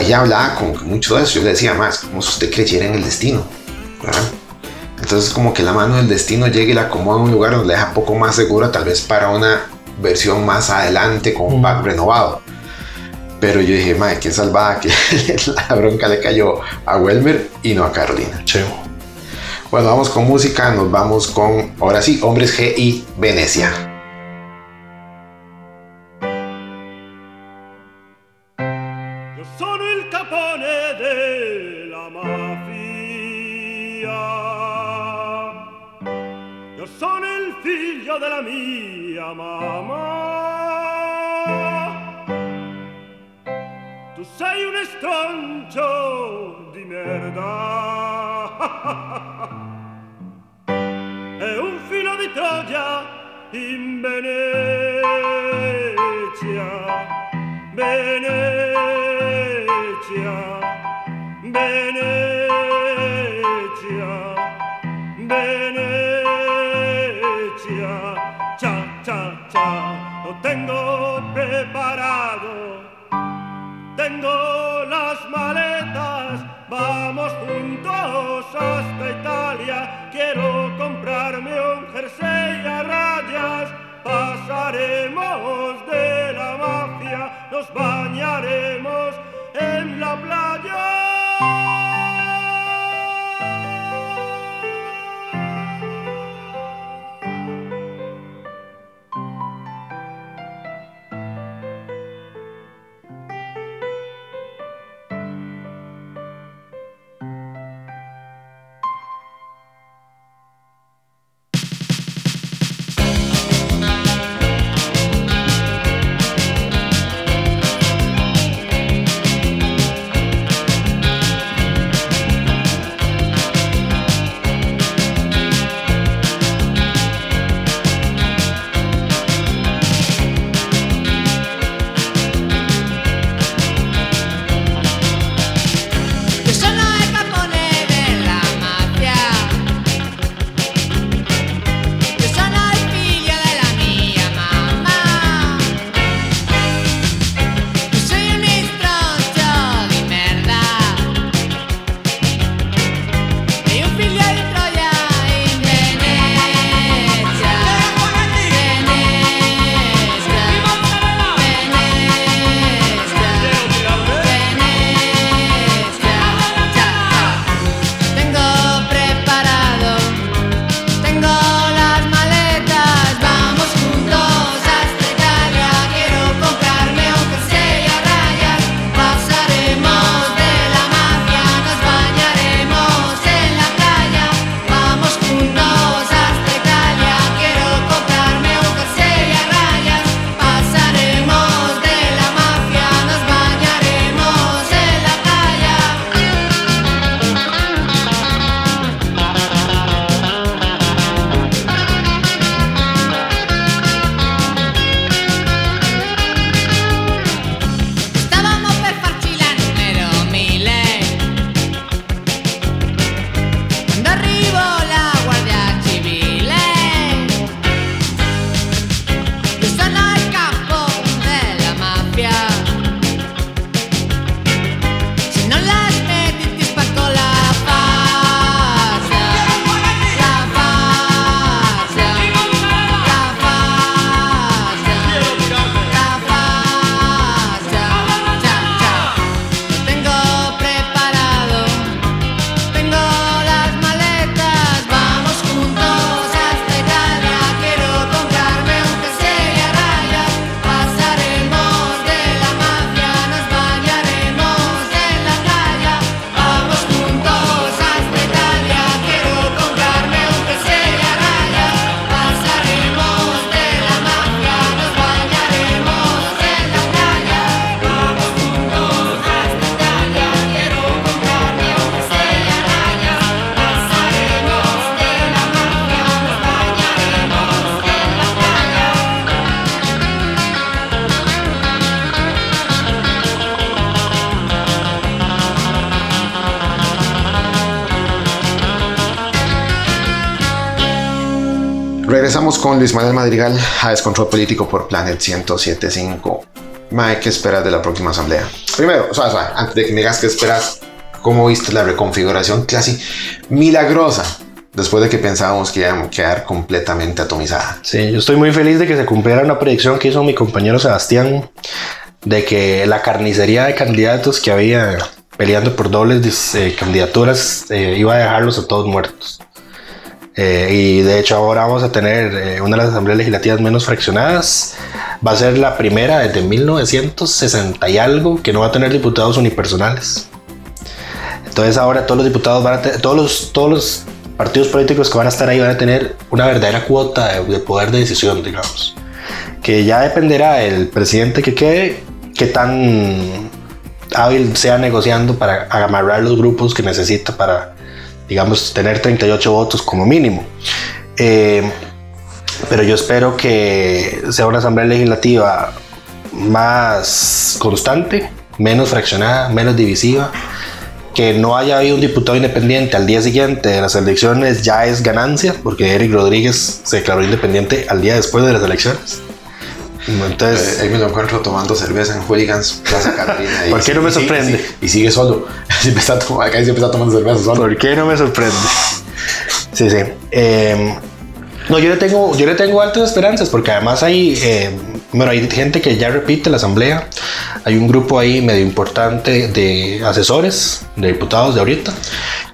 ella hablaba con mucho de eso, yo le decía más, como si usted creyera en el destino, ¿verdad? Entonces como que la mano del destino llega y la acomoda en un lugar donde la deja poco más segura, tal vez para una versión más adelante con un pack renovado. Pero yo dije, madre, qué salvada que la bronca le cayó a Welmer y no a Carolina. Sí. Bueno, vamos con música, nos vamos con, ahora sí, Hombres G y Venecia. Io sono il capone della mafia. Io sono il figlio della mia mamma. Sei un estroncio di merda. E un filo di Troia in Venezia. Venezia, Venezia, Venezia, cha, cha, cha, lo tengo preparado, las maletas, vamos juntos hasta con Luis Manuel Madrigal a Descontrol Político por Planet 1075. Mae, ¿qué esperas de la próxima asamblea? Primero, o antes de que me digas qué esperas, ¿cómo viste la reconfiguración casi milagrosa después de que pensábamos que iba a quedar completamente atomizada? Sí, yo estoy muy feliz de que se cumpliera una predicción que hizo mi compañero Sebastián de que la carnicería de candidatos que había peleando por dobles eh, candidaturas eh, iba a dejarlos a todos muertos. Eh, y de hecho ahora vamos a tener eh, una de las asambleas legislativas menos fraccionadas. Va a ser la primera desde 1960 y algo que no va a tener diputados unipersonales. Entonces ahora todos los diputados van a todos los, todos los partidos políticos que van a estar ahí van a tener una verdadera cuota de, de poder de decisión, digamos. Que ya dependerá del presidente que quede, qué tan hábil sea negociando para amarrar los grupos que necesita para, digamos, tener 38 votos como mínimo. Eh, pero yo espero que sea una asamblea legislativa más constante, menos fraccionada, menos divisiva, que no haya habido un diputado independiente al día siguiente de las elecciones ya es ganancia, porque Eric Rodríguez se declaró independiente al día después de las elecciones. Entonces, Eh, ahí me lo encuentro tomando cerveza en Hooligans Plaza Carolina. y- ¿Por qué no me sorprende? Y sigue solo. Siempre está, tom- acá siempre está tomando cerveza solo. ¿Por qué no me sorprende? Sí, sí. Eh, no, yo le tengo, yo le tengo altas esperanzas porque además hay, eh, bueno, hay gente que ya repite la asamblea. Hay un grupo ahí medio importante de asesores, de diputados de ahorita,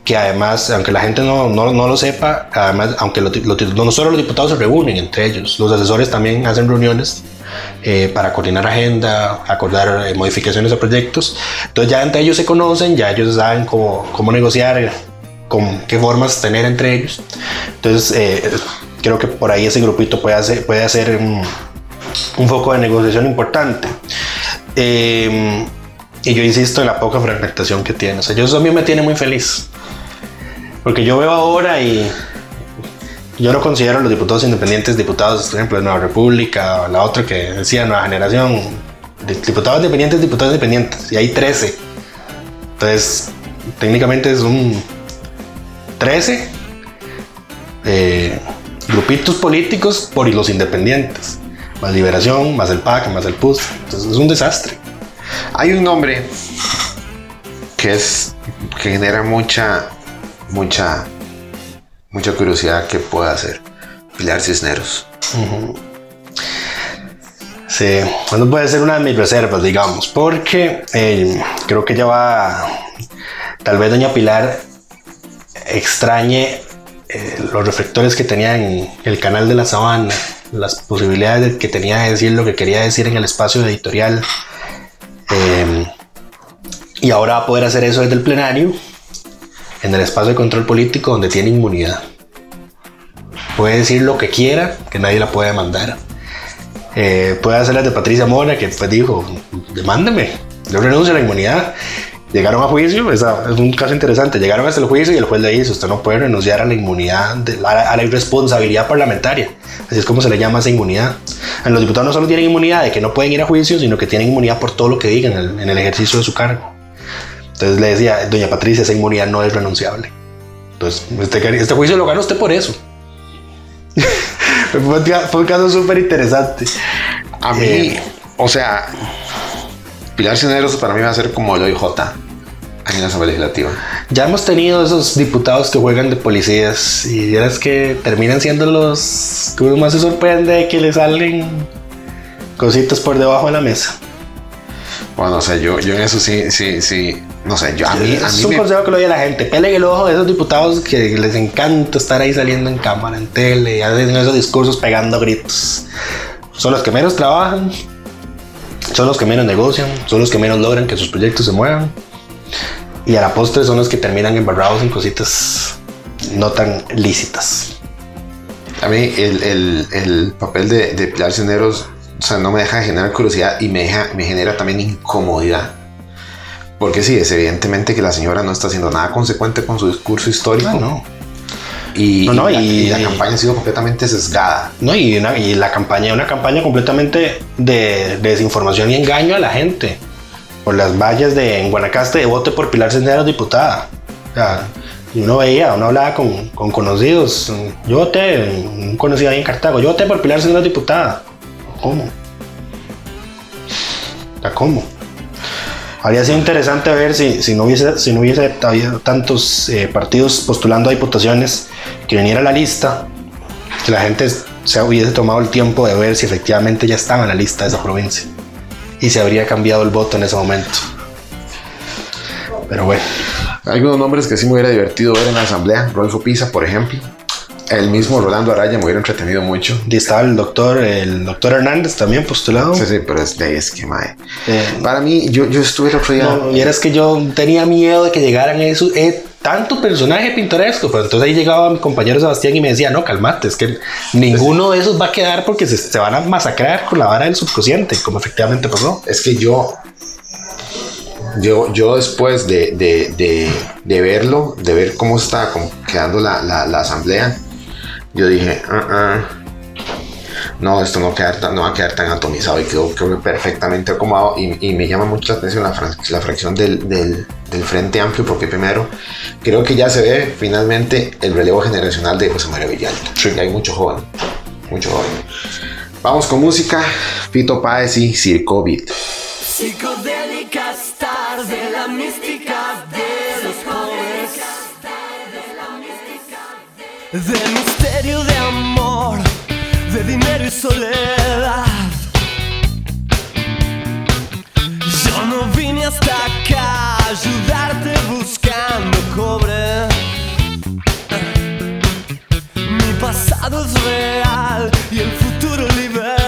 que además, aunque la gente no, no, no lo sepa, además, aunque lo- lo- no solo los diputados se reúnen entre ellos, los asesores también hacen reuniones eh, para coordinar agenda, acordar eh, modificaciones a proyectos. Entonces ya entre ellos se conocen, ya ellos saben cómo, cómo negociar, con qué formas tener entre ellos. Entonces eh, creo que por ahí ese grupito puede hacer, puede hacer un, un foco de negociación importante. Eh, y yo insisto en la poca fragmentación que tiene. O sea, yo eso a mí me tiene muy feliz. Porque yo veo ahora y yo no considero a los diputados independientes diputados, por ejemplo, de Nueva República, la otra que decía Nueva Generación, diputados independientes, diputados independientes, y hay 13. Entonces, técnicamente es un 13 eh, grupitos políticos por los independientes, más Liberación, más el PAC, más el PUS. Entonces, es un desastre. Hay un nombre que es que genera mucha, mucha, mucha curiosidad que pueda hacer. Pilar Cisneros. Sí, bueno, puede ser una de mis reservas, digamos, porque eh, creo que ya va, tal vez Doña Pilar extrañe eh, los reflectores que tenía en el canal de la sabana, las posibilidades de- que tenía de decir lo que quería decir en el espacio editorial. Eh, y ahora va a poder hacer eso desde el plenario, en el espacio de control político donde tiene inmunidad. Puede decir lo que quiera, que nadie la puede mandar. Eh, puede hacer las de Patricia Mora, que pues dijo, demándeme, yo renuncio a la inmunidad. Llegaron a juicio, es un caso interesante, llegaron hasta el juicio y el juez le dice, usted no puede renunciar a la inmunidad, a la irresponsabilidad parlamentaria. Así es como se le llama esa inmunidad. Los diputados no solo tienen inmunidad de que no pueden ir a juicio, sino que tienen inmunidad por todo lo que digan en en el ejercicio de su cargo. Entonces le decía, doña Patricia, esa inmunidad no es renunciable. Entonces, este, este juicio lo gana usted por eso. fue, un ca- fue un caso súper interesante. A mí, Eh, o sea, Pilar Cisneros para mí va a ser como el OIJ en la Asamblea Legislativa. Ya hemos tenido esos diputados que juegan de policías y vieras que terminan siendo los que uno más se sorprende de que le salen cositas por debajo de la mesa. Bueno, o sea, yo, yo en eso sí, sí, sí, no sé, yo a mí, a es mí un me- consejo que le doy a la gente. Pelen el ojo de esos diputados que les encanta estar ahí saliendo en cámara, en tele, y hacen esos discursos pegando gritos. Son los que menos trabajan, son los que menos negocian, son los que menos logran que sus proyectos se muevan. Y a la postre son los que terminan embarrados en cositas no tan lícitas. A mí el, el- el papel de, de Pilar Cisneros, o sea, no me deja de generar curiosidad y me, deja, me genera también incomodidad. Porque sí, es evidentemente que la señora no está haciendo nada consecuente con su discurso histórico. Ah, no. Y, No, no, y la, y- y la campaña ha sido completamente sesgada. No, y, una- y la campaña, una campaña completamente de, de desinformación y engaño a la gente. Por las vallas de en Guanacaste de vote por Pilar Cisneros diputada. O sea, Y uno veía, uno hablaba con, con conocidos. Yo voté, un conocido ahí en Cartago, yo voté por Pilar siendo diputada. ¿Cómo? ¿A cómo? Habría sido interesante ver si, si no hubiese, si no hubiese habido tantos eh, partidos postulando a diputaciones, que viniera la lista, que la gente se hubiese tomado el tiempo de ver si efectivamente ya estaba en la lista de esa provincia y se habría cambiado el voto en ese momento. Pero bueno, algunos nombres que sí me hubiera divertido ver en la asamblea. Rolfo Pisa, por ejemplo. El mismo Rolando Araya me hubiera entretenido mucho. y estaba el doctor, el doctor Hernández también postulado. Sí, sí, pero es de es que, mae. Eh, Para mí, yo, yo estuve el otro día. No, vieras que yo tenía miedo de que llegaran eso, eh, tanto personaje pintoresco, pero entonces ahí llegaba mi compañero Sebastián y me decía, no, calmate, es que ninguno de esos va a quedar porque se, se van a masacrar con la vara del subconsciente, como efectivamente pasó. Es que yo, yo, yo después de, de, de, de verlo, de ver cómo está como quedando la, la, la asamblea, yo dije, "Ah, ah, no, esto no, va a quedar tan- no va a quedar tan atomizado y quedó creo que perfectamente acomodado y, y me llama mucho la atención la, fracción del, del, del Frente Amplio porque primero creo que ya se ve finalmente el relevo generacional de José María Villalta. Y hay mucho joven, mucho joven. Vamos con música, Fito Páez y Circovit. Psicodélicas tarde, la mística de los jóvenes. De misterio de amor, de dinero y soledad. Yo no vine hasta acá a ayudarte buscando cobre. Mi pasado es real y el futuro libertad.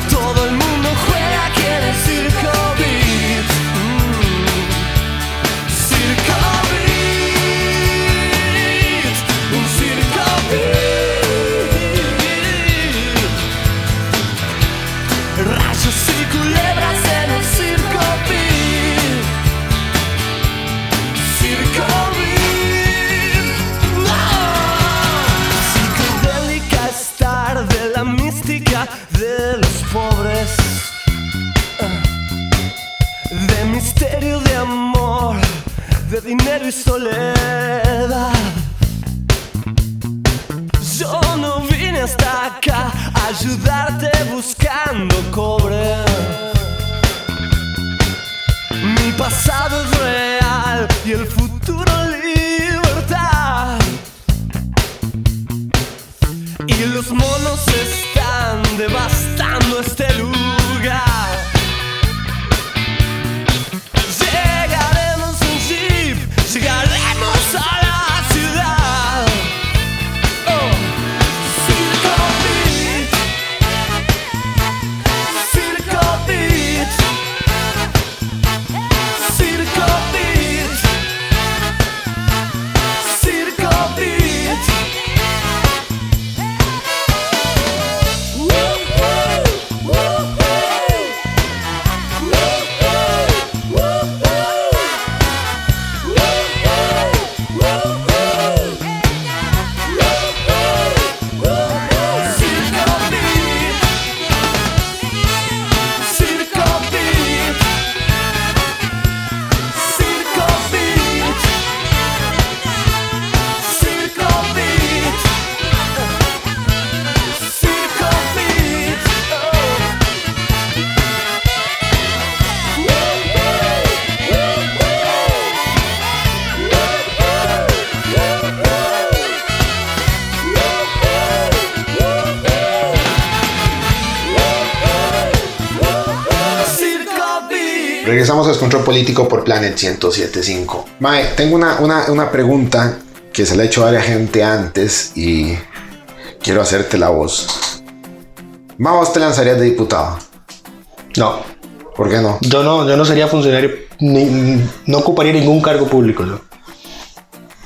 Todo Regresamos a Descontrol Político por Planet 1075. Mae, tengo una, una, una pregunta que se le ha hecho a varias gente antes y quiero hacerte la voz. Ma, ¿vos te lanzarías de diputado? No, ¿Por qué no? yo no, yo no sería funcionario, ni- no ocuparía ningún cargo público. yo.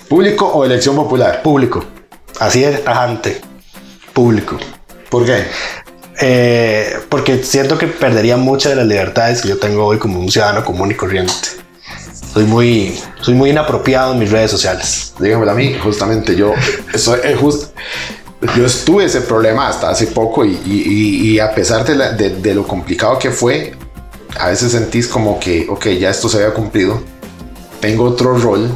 ¿Público o elección popular? Público. Así de tajante. Público. ¿Por qué? Eh, porque siento que perdería muchas de las libertades que yo tengo hoy como un ciudadano común y corriente. Soy muy, soy muy inapropiado en mis redes sociales. Dígamelo a mí, justamente yo, soy, eh, just- yo estuve ese problema hasta hace poco y- y- y a pesar de, la- de- de lo complicado que fue, a veces sentís como que, ok, ya esto se había cumplido, tengo otro rol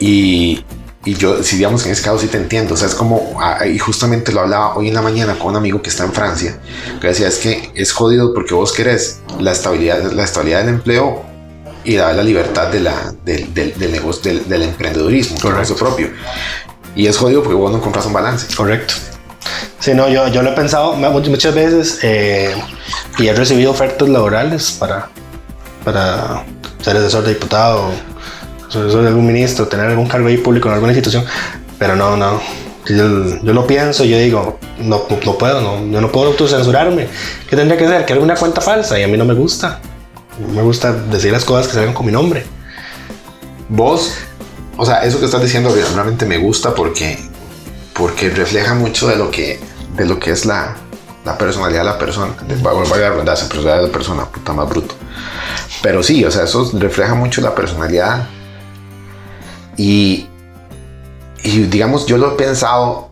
y, y yo, si digamos que en ese caso sí te entiendo, o sea, es como, ah, y justamente lo hablaba hoy en la mañana con un amigo que está en Francia, que decía, es que es jodido porque vos querés la estabilidad, la estabilidad del empleo y la, la libertad de la, del, del, del negocio, del, del emprendedurismo, del negocio propio. Y es jodido porque vos no encontrás un balance. Correcto. Sí, no, yo, yo lo he pensado mu- muchas veces eh, y he recibido ofertas laborales para, para ser asesor de diputado, de algún ministro, tener algún cargo ahí público en alguna institución, pero no, no. Yo, yo lo pienso, yo digo, no, no puedo, no, yo no puedo autocensurarme. ¿Qué tendría que hacer? Crear una cuenta falsa y a mí no me gusta. No me gusta decir las cosas que salgan con mi nombre. Vos, o sea, eso que estás diciendo realmente me gusta porque, porque refleja mucho de lo que, de lo que es la, la personalidad de la persona. Valga la redundancia, personalidad de la persona, puta más bruto. Pero sí, o sea, eso refleja mucho la personalidad. Y, y digamos, yo lo he pensado.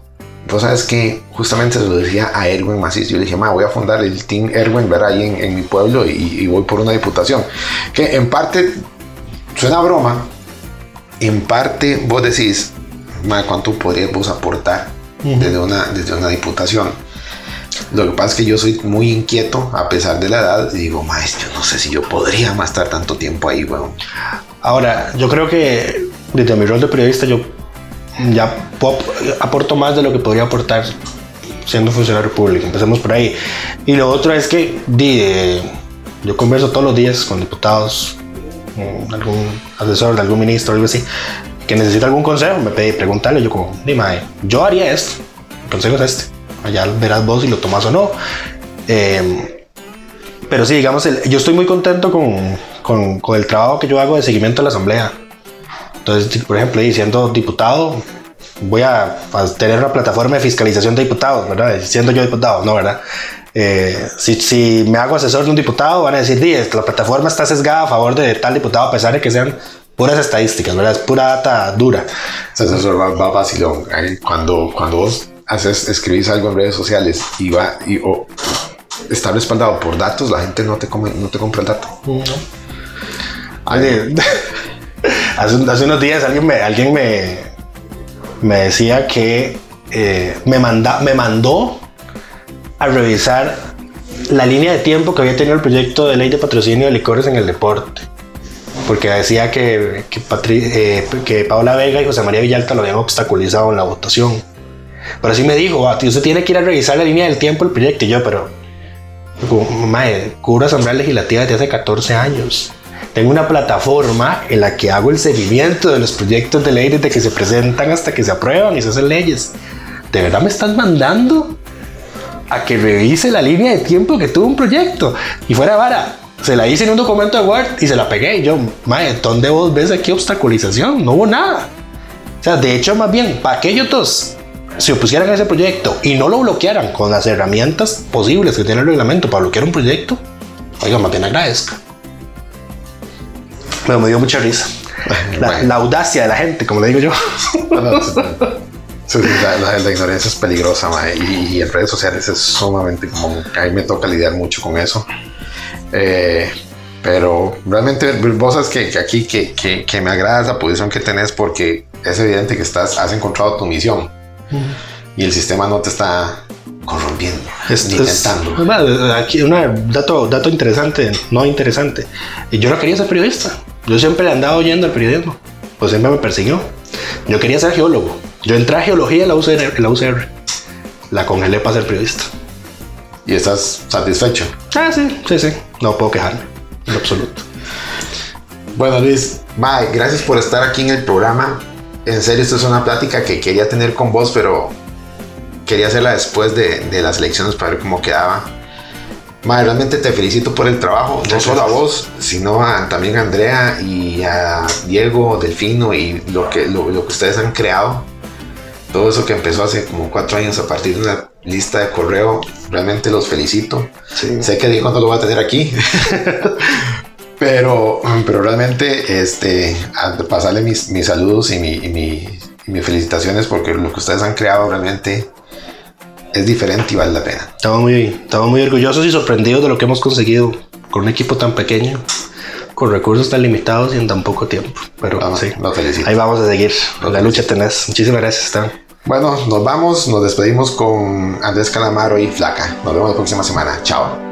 Vos sabes que justamente se lo decía a Erwin Macis. Yo le dije, ma, voy a fundar el Team Erwin, ver ahí en, en mi pueblo y, y voy por una diputación. Que en parte suena a broma, en parte vos decís, "Ma, ¿cuánto podrías vos aportar desde, una, desde una diputación? Lo que pasa es que yo soy muy inquieto a pesar de la edad y digo, maestro, no sé si yo podría más estar tanto tiempo ahí, weón. Ahora, yo creo que desde mi rol de periodista yo ya aporto más de lo que podría aportar siendo funcionario público. Empecemos por ahí. Y lo otro es que eh, yo converso todos los días con diputados, algún asesor de algún ministro, algo así, que necesita algún consejo, me pedí preguntarle, yo como, dime, yo haría esto, el consejo es este, allá verás vos si lo tomas o no. Eh, pero sí, digamos, el- yo estoy muy contento con, con- con el trabajo que yo hago de seguimiento a la asamblea. Entonces, por ejemplo, y siendo diputado, voy a, tener una plataforma de fiscalización de diputados, ¿verdad? Siendo yo diputado, ¿no? ¿Verdad? Eh, si, si me hago asesor de un diputado, van a decir, "Di, la plataforma está sesgada a favor de tal diputado, a pesar de que sean puras estadísticas, ¿verdad? Es pura data dura. O sea, eso va, va vacilón. Ahí Cuando, cuando vos haces, escribís algo en redes sociales y va y o está respaldado por datos, la gente no te, come, no te compra el dato. Oye, hace, unos días alguien me, alguien me, me decía que eh, me, manda, me mandó a revisar la línea de tiempo que había tenido el proyecto de ley de patrocinio de licores en el deporte. Porque decía que, que, eh, Paola Vega y José María Villalta lo habían obstaculizado en la votación. Pero así me dijo, "Ah, usted tiene que ir a revisar la línea del tiempo del proyecto. Y yo, pero Mae, cubro Asamblea Legislativa desde hace 14 años. Tengo una plataforma en la que hago el seguimiento de los proyectos de ley desde que se presentan hasta que se aprueban y se hacen leyes. ¿De verdad me estás mandando a que revise la línea de tiempo que tuvo un proyecto? Y fuera vara, se la hice en un documento de Word y se la pegué. Y yo, mae, ¿dónde vos ves aquí obstaculización? No hubo nada. O sea, de hecho, más bien, para que ellos se opusieran a ese proyecto y no lo bloquearan con las herramientas posibles que tiene el reglamento para bloquear un proyecto, oiga, más bien agradezca. Pero me dio mucha risa. La, Bueno. la audacia de la gente, como le digo yo. Bueno, sí, sí, sí, la, la- la ignorancia es peligrosa, y, y en redes sociales es sumamente común. A mí me toca lidiar mucho con eso. Eh, pero realmente vos sabes que, que aquí que, que- que me agrada esa posición que tenés porque es evidente que estás, has encontrado tu misión y el sistema no te está corrompiendo Es- ni es- bueno, aquí un dato, dato interesante, no interesante. Yo no quería ser periodista. Yo siempre le andaba oyendo al periodismo. Pues siempre me persiguió. Yo quería ser geólogo. Yo entré a geología en la UCR. en la, UCR. La congelé para ser periodista. Y estás satisfecho. Ah, sí, sí, sí. No puedo quejarme. En absoluto. Bueno, Luis, bye, gracias por estar aquí en el programa. En serio, esto es una plática que quería tener con vos, pero quería hacerla después de, de las elecciones para ver cómo quedaba. Mae, realmente te felicito por el trabajo, no solo a vos, sino a, también a Andrea y a Diego, Delfino y lo que, lo, lo que ustedes han creado. Todo eso que empezó hace como cuatro años a partir de una lista de correo, realmente los felicito. Sí. Sé que Diego no lo va a tener aquí, pero, pero realmente este, pasarle mis, mis saludos y, mi, y, mi- y mis felicitaciones porque lo que ustedes han creado realmente es diferente y vale la pena. Estamos muy, estamos muy orgullosos y sorprendidos de lo que hemos conseguido con un equipo tan pequeño, con recursos tan limitados y en tan poco tiempo. Pero Vamos, sí, los felicito. ahí vamos a seguir. La lucha tenés. Muchísimas gracias, Stan. Bueno, nos vamos, nos despedimos con Andrés Calamaro y Flaca. Nos vemos la próxima semana. Chao.